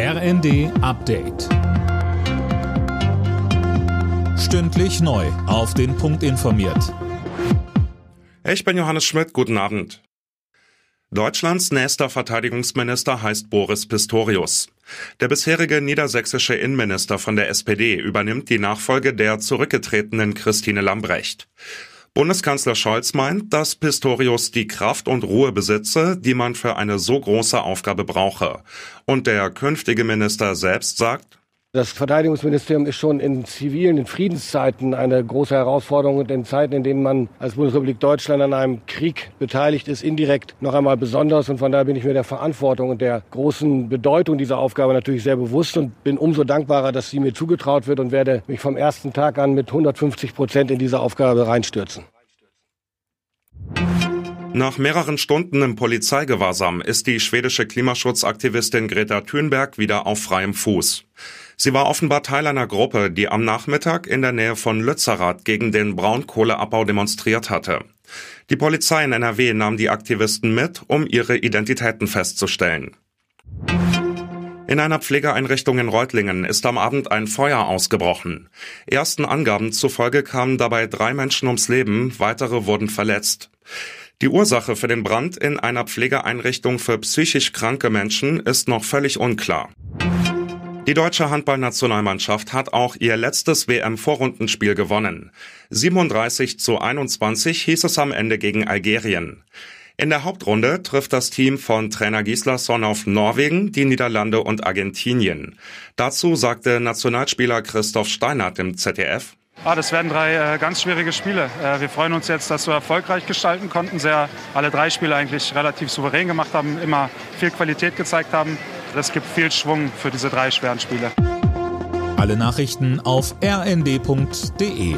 RND Update. Stündlich neu. Auf den Punkt informiert. Ich bin Johannes Schmidt. Guten Abend. Deutschlands nächster Verteidigungsminister heißt Boris Pistorius. Der bisherige niedersächsische Innenminister von der SPD übernimmt die Nachfolge der zurückgetretenen Christine Lambrecht. Bundeskanzler Scholz meint, dass Pistorius die Kraft und Ruhe besitze, die man für eine so große Aufgabe brauche. Und der künftige Minister selbst sagt, das Verteidigungsministerium ist schon in zivilen, in Friedenszeiten eine große Herausforderung und in Zeiten, in denen man als Bundesrepublik Deutschland an einem Krieg beteiligt ist, indirekt noch einmal besonders. Und von daher bin ich mir der Verantwortung und der großen Bedeutung dieser Aufgabe natürlich sehr bewusst und bin umso dankbarer, dass sie mir zugetraut wird und werde mich vom ersten Tag an mit 150 Prozent in diese Aufgabe reinstürzen. Nach mehreren Stunden im Polizeigewahrsam ist die schwedische Klimaschutzaktivistin Greta Thunberg wieder auf freiem Fuß. Sie war offenbar Teil einer Gruppe, die am Nachmittag in der Nähe von Lützerath gegen den Braunkohleabbau demonstriert hatte. Die Polizei in NRW nahm die Aktivisten mit, um ihre Identitäten festzustellen. In einer Pflegeeinrichtung in Reutlingen ist am Abend ein Feuer ausgebrochen. Ersten Angaben zufolge kamen dabei drei Menschen ums Leben, weitere wurden verletzt. Die Ursache für den Brand in einer Pflegeeinrichtung für psychisch kranke Menschen ist noch völlig unklar. Die deutsche Handballnationalmannschaft hat auch ihr letztes WM-Vorrundenspiel gewonnen. 37 zu 21 hieß es am Ende gegen Algerien. In der Hauptrunde trifft das Team von Trainer Gislason auf Norwegen, die Niederlande und Argentinien. Dazu sagte Nationalspieler Christoph Steinert im ZDF. Ah, das werden drei äh, ganz schwierige Spiele. Äh, wir freuen uns jetzt, dass wir erfolgreich gestalten konnten, sehr alle drei Spiele eigentlich relativ souverän gemacht haben, immer viel Qualität gezeigt haben. Das gibt viel Schwung für diese drei schweren Spiele. Alle Nachrichten auf rnd.de